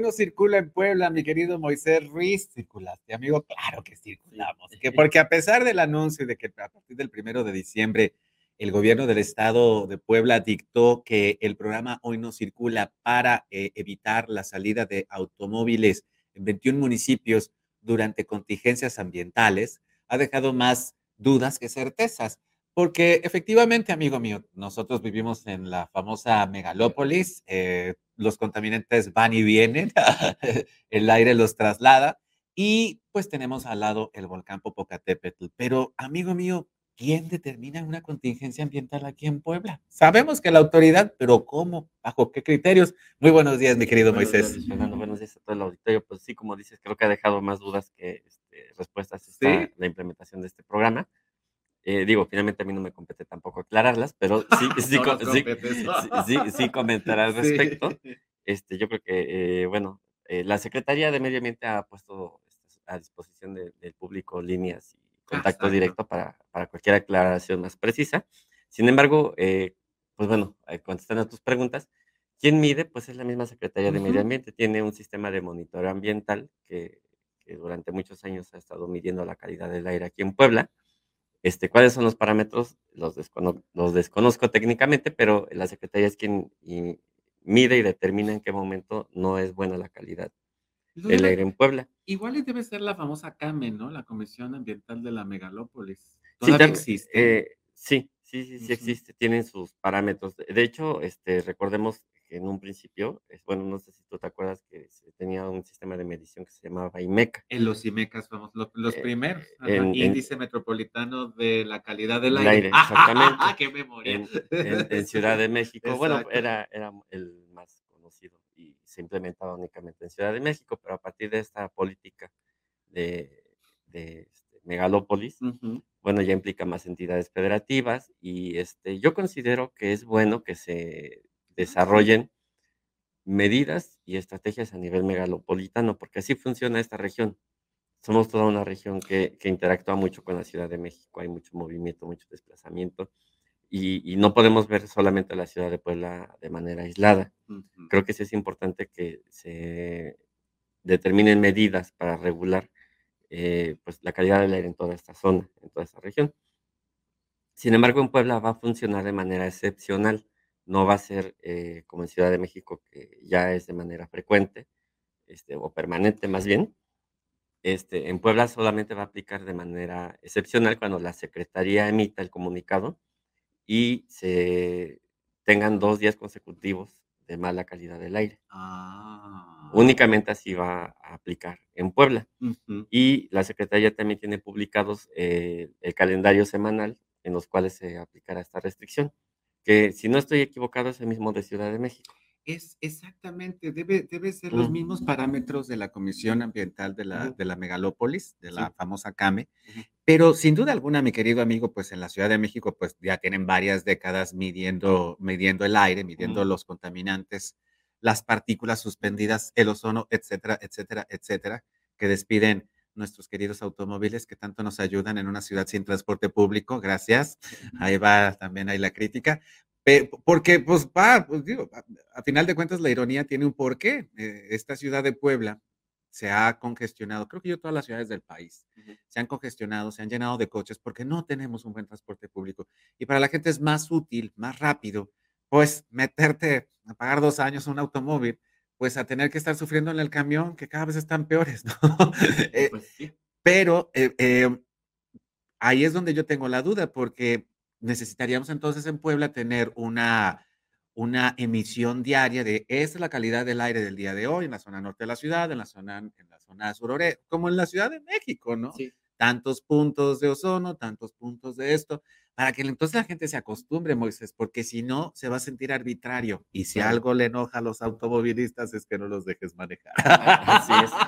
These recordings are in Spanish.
no circula en Puebla, mi querido Moisés Ruiz. ¿Circulaste, amigo? Claro que circulamos. Que porque a pesar del anuncio de que a partir del primero de diciembre el gobierno del estado de Puebla dictó que el programa Hoy no circula para eh, evitar la salida de automóviles en 21 municipios durante contingencias ambientales, ha dejado más dudas que certezas. Porque efectivamente, amigo mío, nosotros vivimos en la famosa megalópolis, eh, los contaminantes van y vienen, el aire los traslada y pues tenemos al lado el volcán Popocatépetl. Pero, amigo mío, ¿quién determina una contingencia ambiental aquí en Puebla? Sabemos que la autoridad, pero ¿cómo? ¿Bajo qué criterios? Muy buenos días, mi querido Moisés. buenos días a todo el auditorio. Pues sí, como dices, creo que ha dejado más dudas que este, respuestas esta, la implementación de este programa. Eh, digo, finalmente a mí no me compete tampoco aclararlas, pero sí, sí, sí, sí, comentar al respecto. Este, yo creo que, eh, bueno, eh, la Secretaría de Medio Ambiente ha puesto este, a disposición del público líneas y contacto directo para, para, cualquier aclaración más precisa. Sin embargo, pues bueno, contestando a tus preguntas, ¿quién mide? Pues es la misma Secretaría de Medio Ambiente. Tiene un sistema de monitoreo ambiental que, que durante muchos años ha estado midiendo la calidad del aire aquí en Puebla este, ¿Cuáles son los parámetros? Los, los desconozco técnicamente, pero la Secretaría es quien mide y determina en qué momento no es buena la calidad del aire en Puebla. Igual debe ser la famosa CAME, ¿no? La Comisión Ambiental de la Megalópolis. sí, existe? Eh, sí, sí, sí, sí existe. Tienen sus parámetros. De hecho, este, recordemos en un principio, es, bueno, no sé si tú te acuerdas que se tenía un sistema de medición que se llamaba IMECA. En los IMECAs, vamos, los, eh, primeros, índice metropolitano de la calidad del aire. exactamente. ¡Qué memoria! En, Ciudad de México, bueno, era, era el más conocido y se implementaba únicamente en Ciudad de México, pero a partir de esta política de, de este, megalópolis, bueno, ya implica más entidades federativas y este, yo considero que es bueno que se desarrollen medidas y estrategias a nivel megalopolitano, porque así funciona esta región. Somos toda una región que, interactúa mucho con la Ciudad de México, hay mucho movimiento, mucho desplazamiento, y, no podemos ver solamente la ciudad de Puebla de manera aislada. Creo que sí es importante que se determinen medidas para regular eh, pues, la calidad del aire en toda esta zona, en toda esta región. Sin embargo, en Puebla va a funcionar de manera excepcional no va a ser eh, como en Ciudad de México, que ya es de manera frecuente, este, o permanente más bien. Este, en Puebla solamente va a aplicar de manera excepcional cuando la Secretaría emita el comunicado y se tengan dos días consecutivos de mala calidad del aire. Ah. Únicamente así va a aplicar en Puebla. Y la Secretaría también tiene publicados eh, el calendario semanal en los cuales se aplicará esta restricción que si no estoy equivocado es el mismo de Ciudad de México. Es exactamente, debe, debe ser los mismos parámetros de la Comisión Ambiental de la, de la Megalópolis, de la famosa CAME, pero sin duda alguna, mi querido amigo, pues en la Ciudad de México, pues ya tienen varias décadas midiendo, midiendo el aire, midiendo los contaminantes, las partículas suspendidas, el ozono, etcétera, etcétera, etcétera, que despiden nuestros queridos automóviles que tanto nos ayudan en una ciudad sin transporte público. Gracias. Ahí va también ahí la crítica. Porque, pues, va, pues digo, a, final de cuentas la ironía tiene un porqué. Eh, esta ciudad de Puebla se ha congestionado, creo que yo todas las ciudades del país se han congestionado, se han llenado de coches porque no tenemos un buen transporte público. Y para la gente es más útil, más rápido, pues meterte a pagar dos años un automóvil pues a tener que estar sufriendo en el camión, que cada vez están peores, ¿no? Eh, pues pero eh, em, ahí es donde yo tengo la duda, porque necesitaríamos entonces en Puebla tener una, una emisión diaria de esta es la calidad del aire del día de hoy en la zona norte de la ciudad, en la zona, en la zona surore, como en la Ciudad de México, ¿no? Sí. Tantos puntos de ozono, tantos puntos de esto para que entonces la gente se acostumbre, Moisés, porque si no, se va a sentir arbitrario. Y si algo le enoja a los automovilistas es que no los dejes manejar. Así es.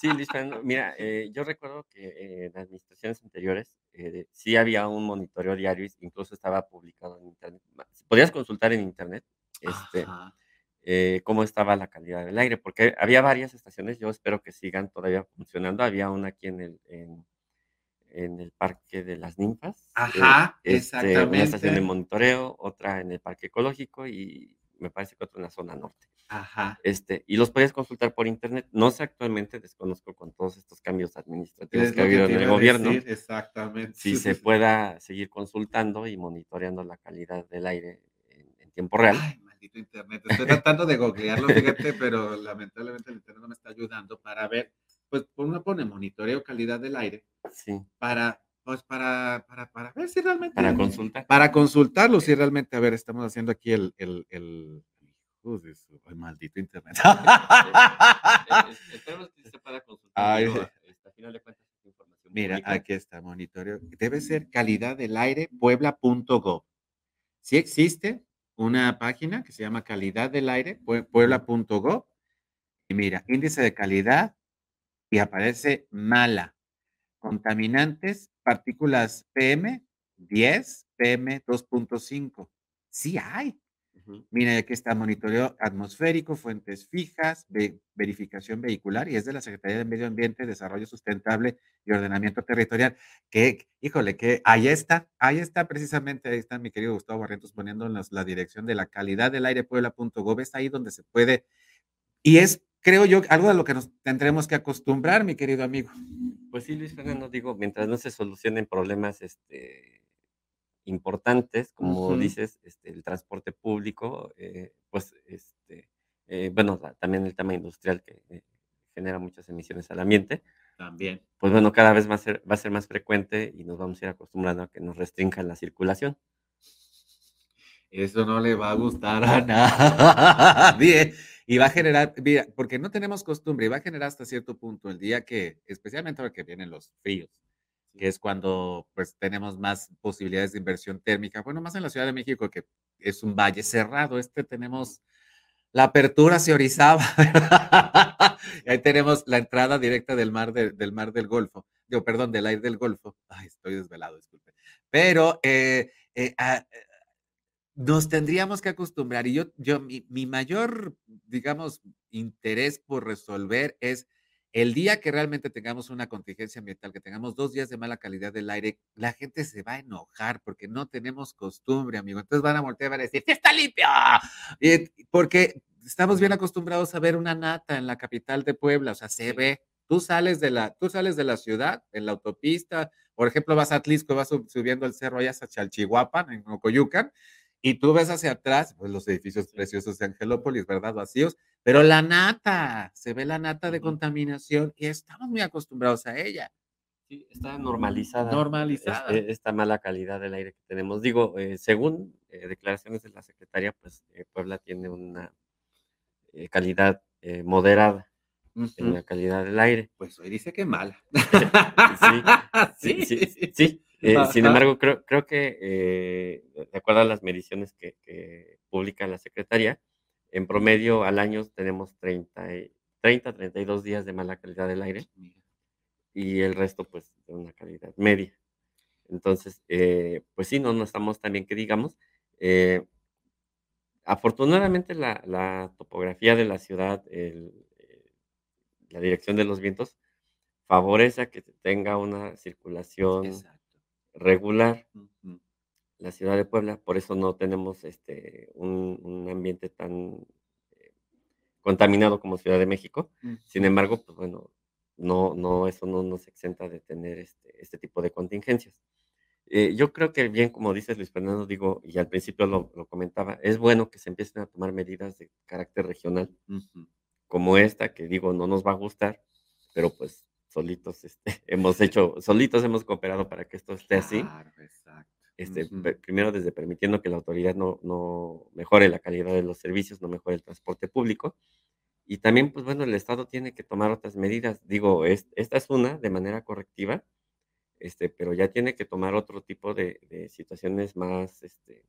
Sí, Luis mira, eh, yo recuerdo que en administraciones anteriores eh, sí había un monitoreo diario, incluso estaba publicado en internet. Podías consultar en internet este, eh, cómo estaba la calidad del aire, porque había varias estaciones, yo espero que sigan todavía funcionando. Había una aquí en el, en, en el Parque de las Ninfas. Ajá, exactamente. Una estación de monitoreo, otra en el Parque Ecológico y me parece que otro en la zona norte. Ajá. Este, y los puedes consultar por internet. No sé actualmente, desconozco con todos estos cambios administrativos que ha habido en el gobierno. exactamente. Si se pueda seguir consultando y monitoreando la calidad del aire en, tiempo real. Ay, maldito internet. Estoy tratando de googlearlo, fíjate, pero lamentablemente el internet no me está ayudando para ver. Pues uno pone monitoreo calidad del aire. Sí. Para pues para, para, para ver si realmente. Para consultar. Para consultarlo, si realmente, a ver, estamos haciendo aquí el. el, el ay, maldito internet. Esperemos que se pueda consultar. Este, final de cuentas, información Mira, aquí está, monitoreo. Debe ser calidad del aire puebla.gov. Si existe una página que se llama calidad del aire puebla.gov. Y mira, índice de calidad y aparece mala. Contaminantes partículas PM 10, PM 2.5. Sí hay. Mira, aquí está monitoreo atmosférico, fuentes fijas, verificación vehicular y es de la Secretaría de Medio Ambiente, Desarrollo Sustentable y Ordenamiento Territorial. Que, híjole, que ahí está, ahí está precisamente, ahí está mi querido Gustavo Barrientos poniéndonos la dirección de la calidad del aire puebla.gov, es ahí donde se puede, y es, creo yo, algo a lo que nos tendremos que acostumbrar, mi querido amigo. Pues sí, Luis Fernando, digo, mientras no se solucionen problemas este, importantes, como dices, este, el transporte público, eh, pues, este, eh, bueno, también el tema industrial que eh, genera muchas emisiones al ambiente. También. Pues bueno, cada vez va a, ser, va a ser más frecuente y nos vamos a ir acostumbrando a que nos restrinjan la circulación. Eso no le va a gustar a nadie. Y va a generar, mira, porque no tenemos costumbre, y va a generar hasta cierto punto el día que, especialmente ahora que vienen los fríos, que es cuando pues tenemos más posibilidades de inversión térmica. Bueno, más en la Ciudad de México, que es un valle cerrado, este tenemos la apertura hacia Orizaba, y ahí tenemos la entrada directa del mar, del mar del Golfo, digo, perdón, del aire del Golfo. Ay, estoy desvelado, disculpe. Pero eh, eh, ah, nos tendríamos que acostumbrar. Y yo, yo mi, mi, mayor, digamos, interés por resolver es el día que realmente tengamos una contingencia ambiental, que tengamos dos días de mala calidad del aire, la gente se va a enojar porque no tenemos costumbre, amigo. Entonces van a voltear a decir, ¡Sí está limpio! porque estamos bien acostumbrados a ver una nata en la capital de Puebla, o sea, se ve. Tú sales de la, tú sales de la ciudad, en la autopista, por ejemplo, vas a Atlisco, vas subiendo el cerro allá hasta Chalchihuapan, en Ocoyucan, y tú ves hacia atrás, pues los edificios preciosos de Angelópolis, ¿verdad? Vacíos, pero la nata, se ve la nata de contaminación y estamos muy acostumbrados a ella. Sí, está normalizada. Normalizada. Este, esta mala calidad del aire que tenemos. Digo, eh, según eh, declaraciones de la Secretaría, pues eh, Puebla tiene una calidad moderada en la calidad del aire. Pues hoy dice que mala. sí, sí, sí. sí. Eh, sin embargo, creo, creo que, eh, de acuerdo a las mediciones que, publica la Secretaría, en promedio al año tenemos 30, 30, 32 días de mala calidad del aire y el resto pues de una calidad media. Entonces, eh, pues sí, no, no estamos tan bien que digamos. afortunadamente la, topografía de la ciudad, la dirección de los vientos, favorece a que tenga una circulación regular la ciudad de Puebla, por eso no tenemos este, un, ambiente tan eh, contaminado como Ciudad de México. Sin embargo, pues bueno, no, no, eso no nos exenta de tener este, este tipo de contingencias. Eh, yo creo que bien, como dices Luis Fernando, digo, y al principio lo, comentaba, es bueno que se empiecen a tomar medidas de carácter regional, como esta, que digo, no nos va a gustar, pero pues solitos este, hemos hecho, solitos hemos cooperado para que esto esté así. Este, Primero desde permitiendo que la autoridad no, no mejore la calidad de los servicios, no mejore el transporte público. Y también, pues bueno, el Estado tiene que tomar otras medidas. Digo, esta es una de manera correctiva, este, pero ya tiene que tomar otro tipo de, de situaciones más, este,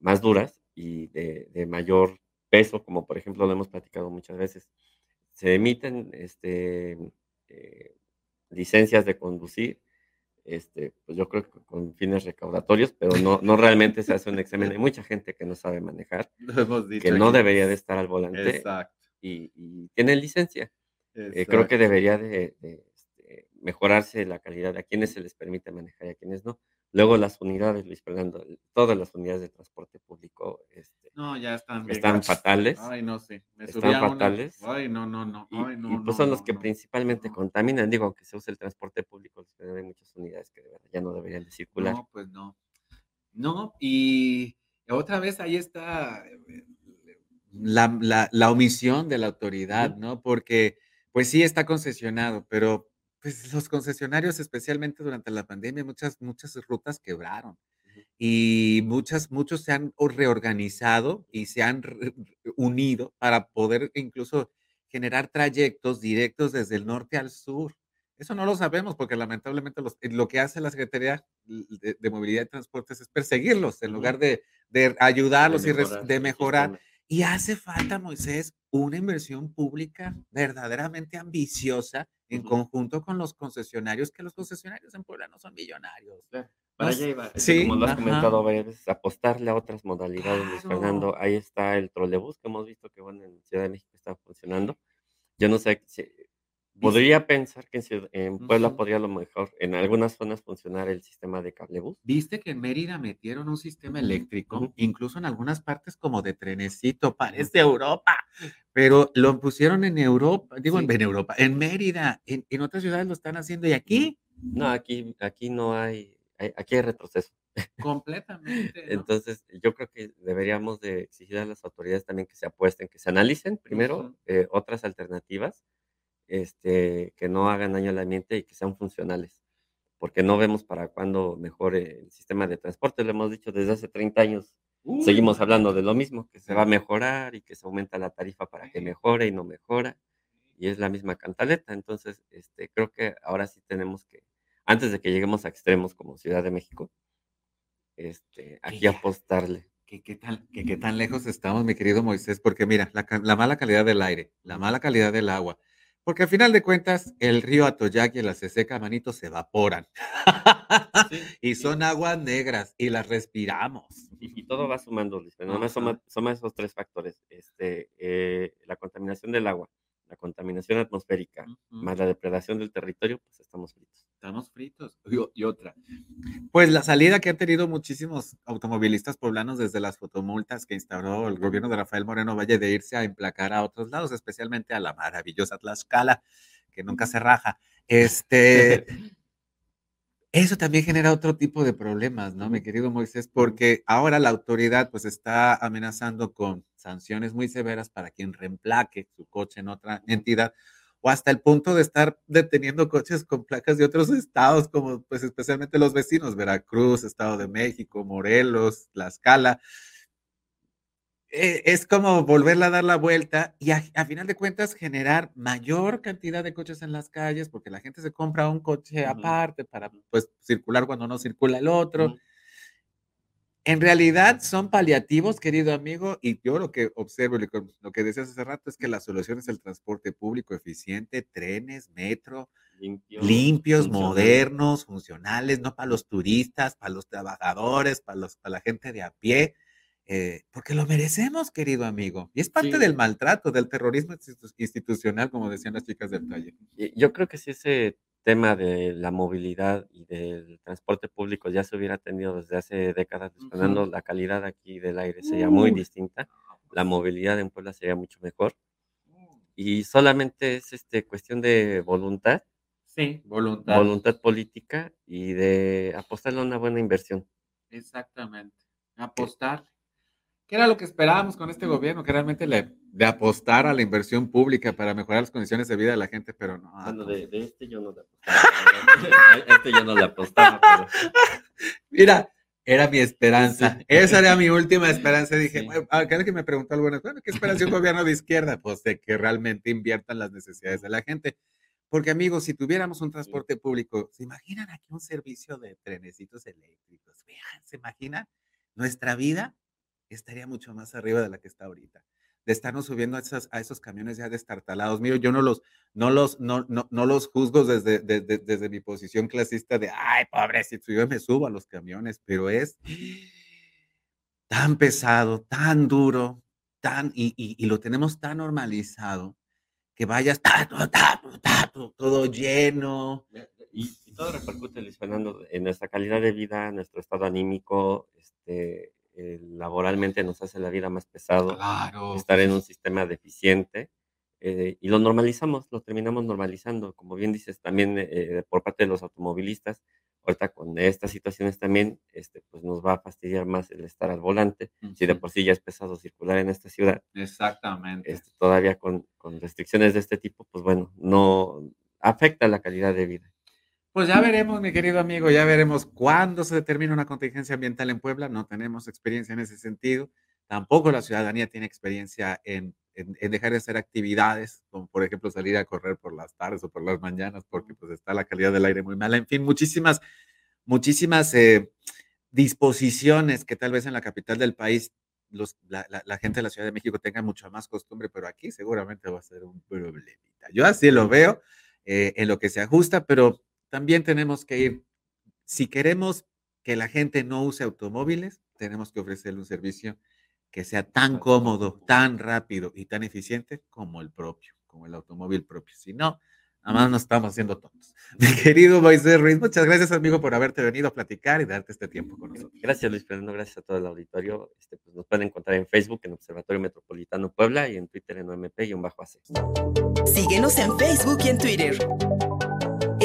más duras y de, de, mayor peso, como por ejemplo lo hemos platicado muchas veces. Se emiten este, eh, licencias de conducir, este, pues yo creo que con fines recaudatorios, pero no, no realmente se hace un examen. Hay mucha gente que no sabe manejar, que no debería de estar al volante y, y tiene licencia. Eh, creo que debería de, este, mejorarse la calidad a quienes se les permite manejar y a quienes no, Luego las unidades, Luis Fernando, todas las unidades de transporte público este, no, ya están, están fatales. Ay, no sé. están fatales. Ay, no, no, no. Ay, no, y, pues son los que principalmente contaminan. Digo, que se usa el transporte público, hay muchas unidades que ya no deberían de circular. No, pues no. No, y otra vez ahí está eh, la, la, la omisión de la autoridad, ¿no? Porque, pues sí está concesionado, pero pues los concesionarios, especialmente durante la pandemia, muchas, muchas rutas quebraron y muchas, muchos se han reorganizado y se han unido para poder incluso generar trayectos directos desde el norte al sur. Eso no lo sabemos porque lamentablemente lo que hace la Secretaría de, Movilidad y Transportes es perseguirlos en lugar de, ayudarlos y de mejorar. Y hace falta, Moisés, una inversión pública verdaderamente ambiciosa en conjunto con los concesionarios, que los concesionarios en Puebla no son millonarios. Para allá iba. Sí, como lo has comentado varias apostarle a otras modalidades, Fernando. Ahí está el trolebús que hemos visto que bueno, en Ciudad de México está funcionando. Yo no sé si, Podría pensar que en, Puebla podría a lo mejor en algunas zonas funcionar el sistema de cablebús. Viste que en Mérida metieron un sistema eléctrico, incluso en algunas partes como de trenecito, parece Europa, pero lo pusieron en Europa, digo en Europa, en Mérida, en, otras ciudades lo están haciendo y aquí. No, aquí, aquí no hay, aquí hay retroceso. Completamente. Entonces, yo creo que deberíamos de exigir a las autoridades también que se apuesten, que se analicen primero eh, otras alternativas este, que no hagan daño al ambiente y que sean funcionales, porque no vemos para cuándo mejore el sistema de transporte, lo hemos dicho desde hace 30 años. Seguimos hablando de lo mismo, que se va a mejorar y que se aumenta la tarifa para que mejore y no mejora, y es la misma cantaleta. Entonces, este, creo que ahora sí tenemos que, antes de que lleguemos a extremos como Ciudad de México, este, aquí apostarle. ¿Qué, qué, tan, qué, tan lejos estamos, mi querido Moisés? Porque mira, la, la mala calidad del aire, la mala calidad del agua, porque al final de cuentas, el río Atoyac y la Seseca, manito, se evaporan. y son aguas negras y las respiramos. Y, todo va sumando, Luis. No suma, esos tres factores. Este, eh, la contaminación del agua, la contaminación atmosférica, más la depredación del territorio, pues estamos fritos. Estamos fritos. Y, otra. Pues la salida que han tenido muchísimos automovilistas poblanos desde las fotomultas que instauró el gobierno de Rafael Moreno Valle de irse a emplacar a otros lados, especialmente a la maravillosa Tlaxcala, que nunca se raja. Este. Eso también genera otro tipo de problemas, ¿no, mi querido Moisés? Porque ahora la autoridad pues está amenazando con sanciones muy severas para quien reemplaque su coche en otra entidad o hasta el punto de estar deteniendo coches con placas de otros estados, como pues especialmente los vecinos, Veracruz, Estado de México, Morelos, Tlaxcala. Eh, es como volverla a dar la vuelta y a, final de cuentas generar mayor cantidad de coches en las calles porque la gente se compra un coche aparte para pues circular cuando no circula el otro. En realidad son paliativos, querido amigo, y yo lo que observo, lo que decías hace rato, es que la solución es el transporte público eficiente, trenes, metro, limpios, modernos, funcionales, no para los turistas, para los trabajadores, para, los, para la gente de a pie, eh, porque lo merecemos, querido amigo. Y es parte del maltrato, del terrorismo institucional, como decían las chicas del taller. Yo creo que sí ese tema de la movilidad y del transporte público ya se hubiera tenido desde hace décadas, uh la calidad aquí del aire sería muy distinta, la movilidad en Puebla sería mucho mejor. Mm. Y solamente es este, cuestión de voluntad. Sí, voluntad. Voluntad política y de apostarle a una buena inversión. Exactamente. Apostar ¿Qué era lo que esperábamos con este gobierno? Que realmente le, de apostar a la inversión pública para mejorar las condiciones de vida de la gente, pero no. Bueno, de, este yo no le apostaba. este yo no le apostaba, pero... Mira, era mi esperanza. Esa era mi última esperanza. Dije, cada que me preguntó algo, bueno, ¿qué esperanza un gobierno de izquierda? Pues de que realmente inviertan las necesidades de la gente. Porque, amigos, si tuviéramos un transporte público, ¿se imaginan aquí un servicio de trenecitos eléctricos? Vean, ¿se imaginan? Nuestra vida estaría mucho más arriba de la que está ahorita. De estarnos subiendo a esos, a esos camiones ya destartalados. Mira, yo no los, no los, no, no, no los juzgo desde, desde mi posición clasista de, ay, pobrecito, yo me subo a los camiones, pero es tan pesado, tan duro, tan, y, y, lo tenemos tan normalizado que vayas todo lleno. y, todo repercute, Luis Fernando, en nuestra calidad de vida, nuestro estado anímico, este, eh, laboralmente nos hace la vida más pesado, estar en un sistema deficiente. Eh, y lo normalizamos, lo terminamos normalizando. Como bien dices, también eh, por parte de los automovilistas, ahorita con estas situaciones también, este, pues nos va a fastidiar más el estar al volante, si de por sí ya es pesado circular en esta ciudad. Exactamente. Este, todavía con, con, restricciones de este tipo, pues bueno, no afecta la calidad de vida. Pues ya veremos, mi querido amigo, ya veremos cuándo se determina una contingencia ambiental en Puebla. No tenemos experiencia en ese sentido. Tampoco la ciudadanía tiene experiencia en, en, dejar de hacer actividades, como por ejemplo salir a correr por las tardes o por las mañanas, porque pues está la calidad del aire muy mala. En fin, muchísimas, muchísimas eh, disposiciones que tal vez en la capital del país los, la, la, gente de la Ciudad de México tenga mucho más costumbre, pero aquí seguramente va a ser un problemita. Yo así lo veo eh, en lo que se ajusta, pero también tenemos que ir, si queremos que la gente no use automóviles, tenemos que ofrecerle un servicio que sea tan cómodo, tan rápido y tan eficiente como el propio, como el automóvil propio. Si no, nada más nos estamos haciendo tontos. Mi querido Moisés Ruiz, muchas gracias, amigo, por haberte venido a platicar y darte este tiempo con nosotros. Gracias, Luis Fernando, gracias a todo el auditorio. Este, pues, nos pueden encontrar en Facebook, en Observatorio Metropolitano Puebla y en Twitter en OMP-AC. Síguenos en Facebook y en Twitter.